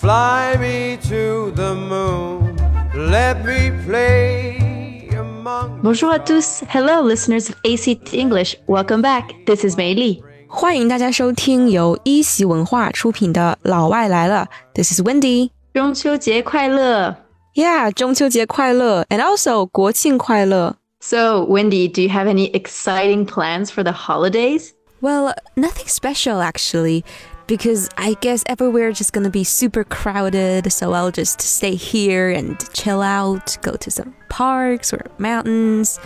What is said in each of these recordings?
Fly me to the moon, let me play among. Bonjour à tous, hello listeners of ASeat English, welcome back. This is Mei Li. 欢迎大家收听由一席文化出品的《老外来了》，This is Wendy。中秋节快乐！Yeah，中秋节快乐，and also 国庆快乐。So, Wendy, do you have any exciting plans for the holidays? Well, nothing special actually because I guess everywhere just gonna be super crowded, so I'll just stay here and chill out, go to some parks or mountains.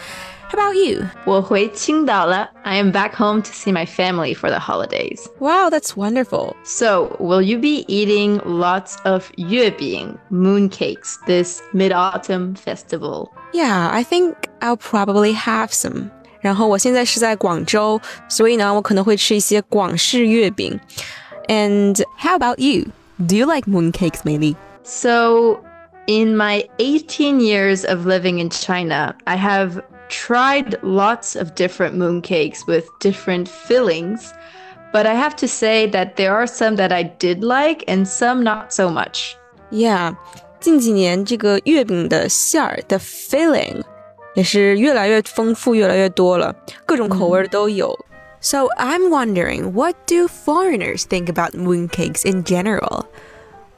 How about you? 我回青岛了. I am back home to see my family for the holidays. Wow, that's wonderful. So, will you be eating lots of 月饼 mooncakes this mid-autumn festival? Yeah, I think I'll probably have some. 然后我现在是在广州，所以呢，我可能会吃一些广式月饼。 And how about you? Do you like mooncakes, Meili? So, in my 18 years of living in China, I have tried lots of different mooncakes with different fillings, but I have to say that there are some that I did like and some not so much. Yeah，近几年这个月饼的馅儿的 filling 也是越来越丰富，越来越多了，各种口味儿都有。 So I'm wondering, what do foreigners think about mooncakes in general?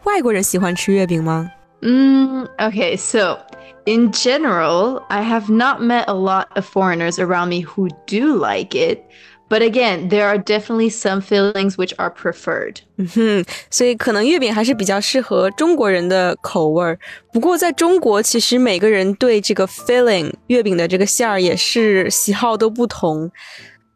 外国人喜欢吃月饼吗？ Mm, okay, so in general, I have not met a lot of foreigners around me who do like it. But again, there are definitely some fillings which are preferred. 嗯哼，所以可能月饼还是比较适合中国人的口味儿。不过在中国，其实每个人对这个 filling 月饼的这个馅儿也是喜好都不同。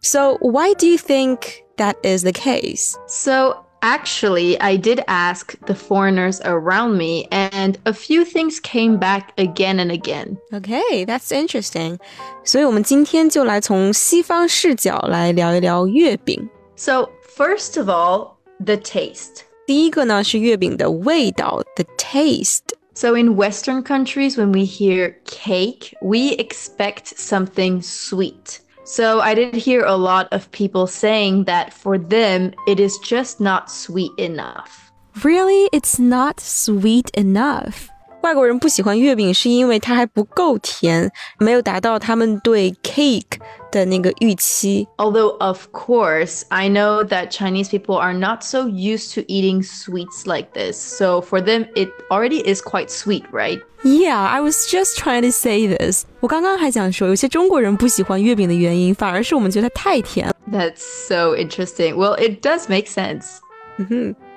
So why do you think that is the case? So actually, I did ask the foreigners around me, and a few things came back again and again. Okay, that's interesting. 所以我们今天就来从西方视角来聊一聊月饼。 So, first of all, the taste. 第一个呢是月饼的味道，the taste。 So, in Western countries, when we hear cake, we expect something sweet. So, I did hear a lot of people saying that for them, it is just not sweet enough. Really, it's not sweet enough. 外国人不喜欢月饼，是因为它还不够甜，没有达到他们对 cake 的那个预期。 Although, of course, I know that Chinese people are not so used to eating sweets like this. So, for them, it already is quite sweet, right? Yeah, I was just trying to say this. 我刚刚还想说，有些中国人不喜欢月饼的原因，反而是我们觉得它太甜了。 That's so interesting. Well, it does make sense.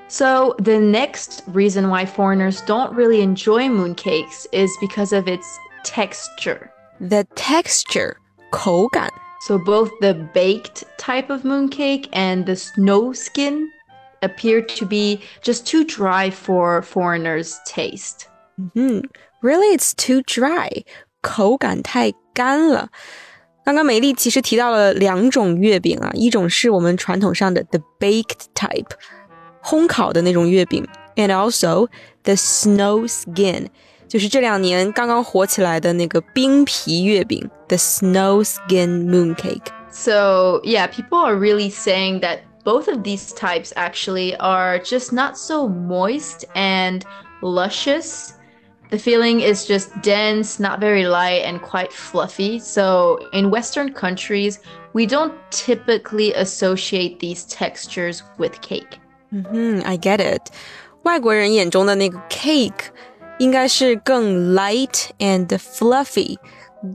So, the next reason why foreigners don't really enjoy mooncakes is because of its texture. The texture 口感 So, both the baked type of mooncake and the snow skin appear to be just too dry for foreigners' taste. 嗯，Really, it's too dry，口感太干了。刚刚美丽其实提到了两种月饼啊，一种是我们传统上的 the baked type， 烘烤的那种月饼，and also the snow skin，就是这两年刚刚火起来的那个冰皮月饼，the snow skin mooncake。 So, yeah, people are really saying that both of these types actually are just not so moist and luscious. The feeling is just dense, not very light, and quite fluffy. So, in Western countries, we don't typically associate these textures with cake. 嗯哼，I get it。外国人眼中的那个 cake 应该是更 light and fluffy，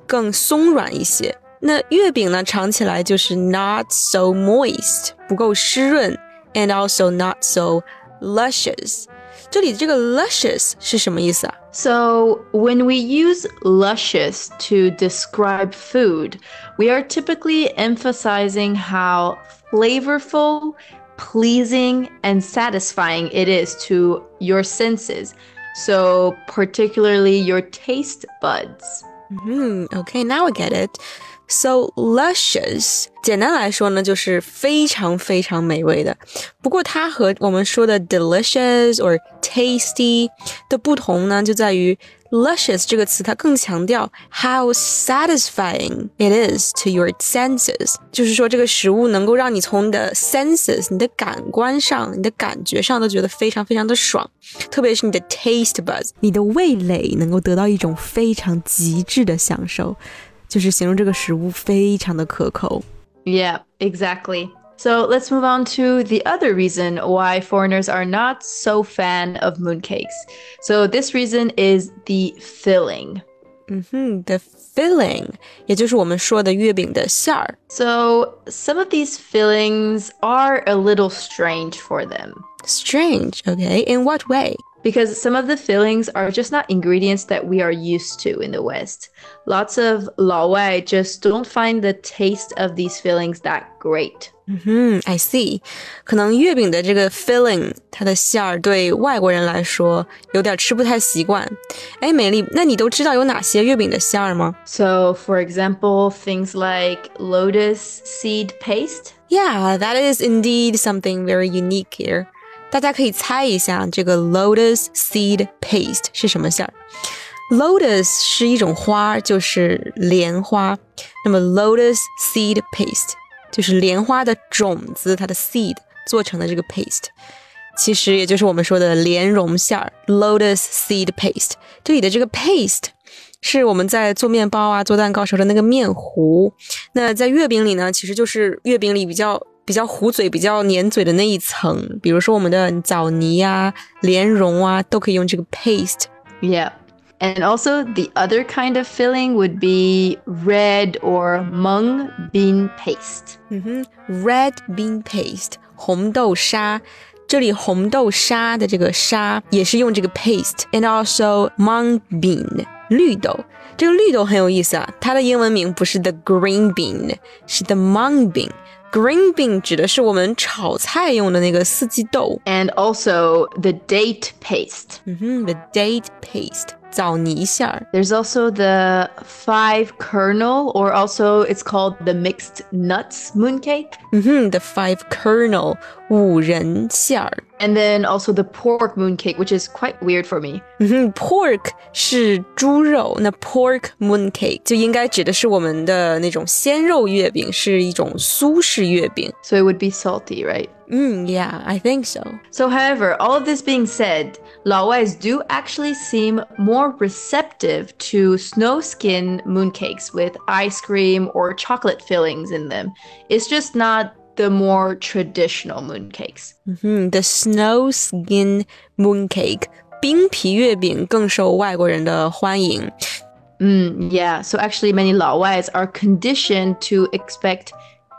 更松软一些。那月饼呢，尝起来就是 not so moist，不够湿润，and also not so luscious。这里这个 luscious 是什么意思啊？ So, when we use luscious to describe food, we are typically emphasizing how flavorful, pleasing, and satisfying it is to your senses. So, particularly your taste buds. Mm-hmm. Okay, now I get it。So luscious，简单来说呢，就是非常非常美味的。不过它和我们说的 delicious or tasty 的不同呢，就在于 luscious 这个词它更强调 how satisfying it is to your senses，就是说这个食物能够让你从你的 senses，你的感官上、你的感觉上都觉得非常非常的爽，特别是你的 taste buds，你的味蕾能够得到一种非常极致的享受。就是形容这个食物非常的可口。 Yeah, exactly. So let's move on to the other reason why foreigners are not so fan of mooncakes. So this reason is the filling. 嗯哼，the filling，也就是我们说的月饼的馅儿。 So some of these fillings are a little strange for them. Strange, okay? In what way? Because some of the fillings are just not ingredients that we are used to in the West. Lots of laowai just don't find the taste of these fillings that great. 嗯，I see。可能月饼的这个 so, for example, things like lotus seed paste. Yeah, that is indeed something very unique here. 大家可以猜一下，这个 lotus seed paste 是什么馅儿？Lotus 是一种花，就是莲花。那么 lotus seed paste 就是莲花的种子，它的 seed 做成的这个 paste，其实也就是我们说的莲蓉馅儿 lotus seed paste。这里的这个 paste 是我们在做面包啊、做蛋糕时候的那个面糊。那在月饼里呢，其实就是月饼里比较比较糊嘴、比较粘嘴的那一层。比如说我们的枣泥啊、莲蓉啊，都可以用这个 paste。 Yeah. And also, the other kind of filling would be red or mung bean paste. 嗯哼，red bean paste 红豆沙。这里红豆沙的这个沙也是用这个 paste，and also mung bean 绿豆。这个绿豆很有意思啊，它的英文名不是 the green bean，是 the mung bean。 Green bean 指的是我们炒菜用的那个四季豆。 And also the date paste. 嗯哼，the date paste 枣泥馅儿。 There's also the five kernel, or also it's called the mixed nuts mooncake. 嗯哼，the five kernel 五仁馅儿。 And then also the pork mooncake, which is quite weird for me. 嗯哼，pork 是猪肉，那 pork mooncake 就应该指的是我们的那种鲜肉月饼，是一种苏式月饼。 So it would be salty, right? 嗯，Yeah，I think so。 So, however, all of this being said, Laowais do actually seem more receptive to snow skin mooncakes with ice cream or chocolate fillings in them. It's just not the more traditional mooncakes. 嗯哼，the snow skin mooncake 冰皮月饼更受外国人的欢迎。 Mm, yeah, so actually, many Laowais are conditioned to expect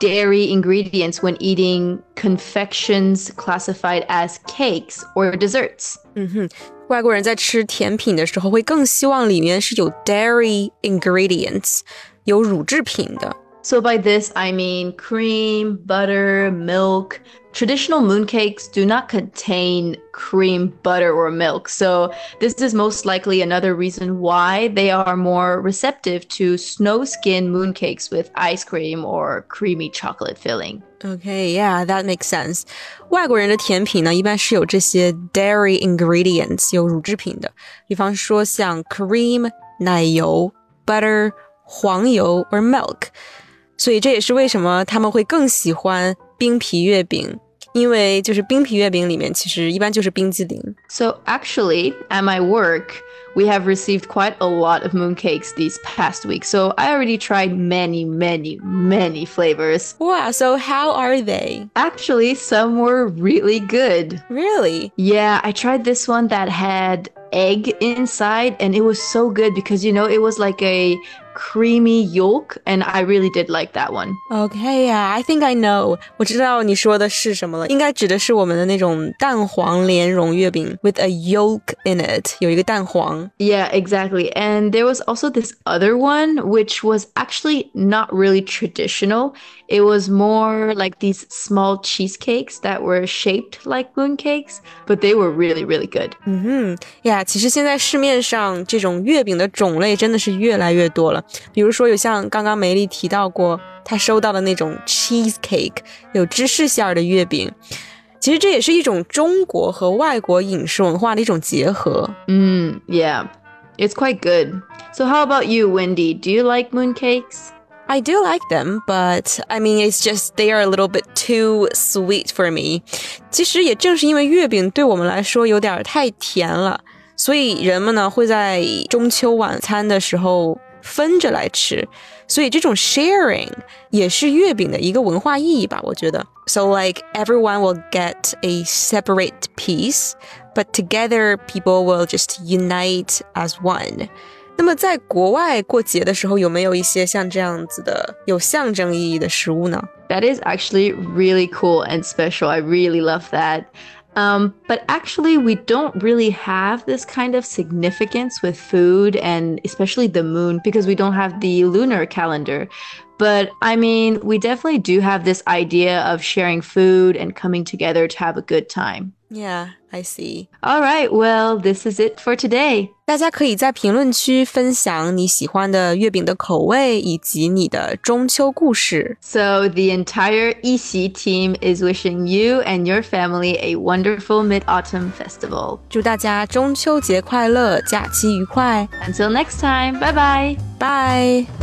dairy ingredients when eating confections classified as cakes or desserts. 嗯哼，外国人在吃甜品的时候会更希望里面是有 dairy ingredients，有乳制品的。 So by this I mean cream, butter, milk. Traditional mooncakes do not contain cream, butter, or milk. So this is most likely another reason why they are more receptive to snow skin mooncakes with ice cream or creamy chocolate filling. Okay, yeah, that makes sense. 外国人的甜品呢，一般是有这些 dairy ingredients，有乳制品的，比方说像 cream 奶油、butter 黄油 or milk。 所以这也是为什么他们会更喜欢冰皮月饼，因为就是冰皮月饼里面其实一般就是冰激凌。 So actually, at my work, we have received quite a lot of mooncakes these past weeks. So I already tried many, many, many flavors. Wow, so how are they? Actually, some were really good. Really? Yeah, I tried this one that had egg inside and it was so good because you know it was like a creamy yolk and I really did like that one. Okay, yeah, I think I know. 我知道你说的是什么了，应该指的是我们的那种蛋黄莲蓉月饼，with a yolk in it，有一个蛋黄。 Yeah, exactly. And there was also this other one which was actually not really traditional. It was more like these small cheesecakes that were shaped like mooncakes, but they were really, really good. 嗯哼，呀，其实现在市面上这种月饼的种类真的是越来越多了。 比如说有像刚刚梅丽提到过，她收到的那种 cheesecake，有芝士馅儿的月饼。其实这也是一种中国和外国饮食文化的一种结合。 Mm, yeah, it's quite good. So, how about you, Wendy? Do you like mooncakes? I do like them, but I mean, it's just they are a little bit too sweet for me. 其实也正是因为月饼对我们来说有点太甜了，所以人们呢会在中秋晚餐的时候 分着来吃。所以这种 sharing 也是月饼的一个文化意义吧，我觉得。So like everyone will get a separate piece, but together people will just unite as one. 那么在国外过节的时候，有没有一些像这样子的有象征意义的食物呢？ That is actually really cool and special. I really love that. Um, but actually, we don't really have this kind of significance with food and especially the moon because we don't have the lunar calendar. But I mean, we definitely do have this idea of sharing food and coming together to have a good time. Yeah, I see. All right, well, this is it for today. 大家可以在评论区分享你喜欢的月饼的口味以及你的中秋故事。So the entire ASeat team is wishing you and your family a wonderful Mid-Autumn Festival. 祝大家中秋节快乐，假期愉快。Until next time, bye bye. Bye.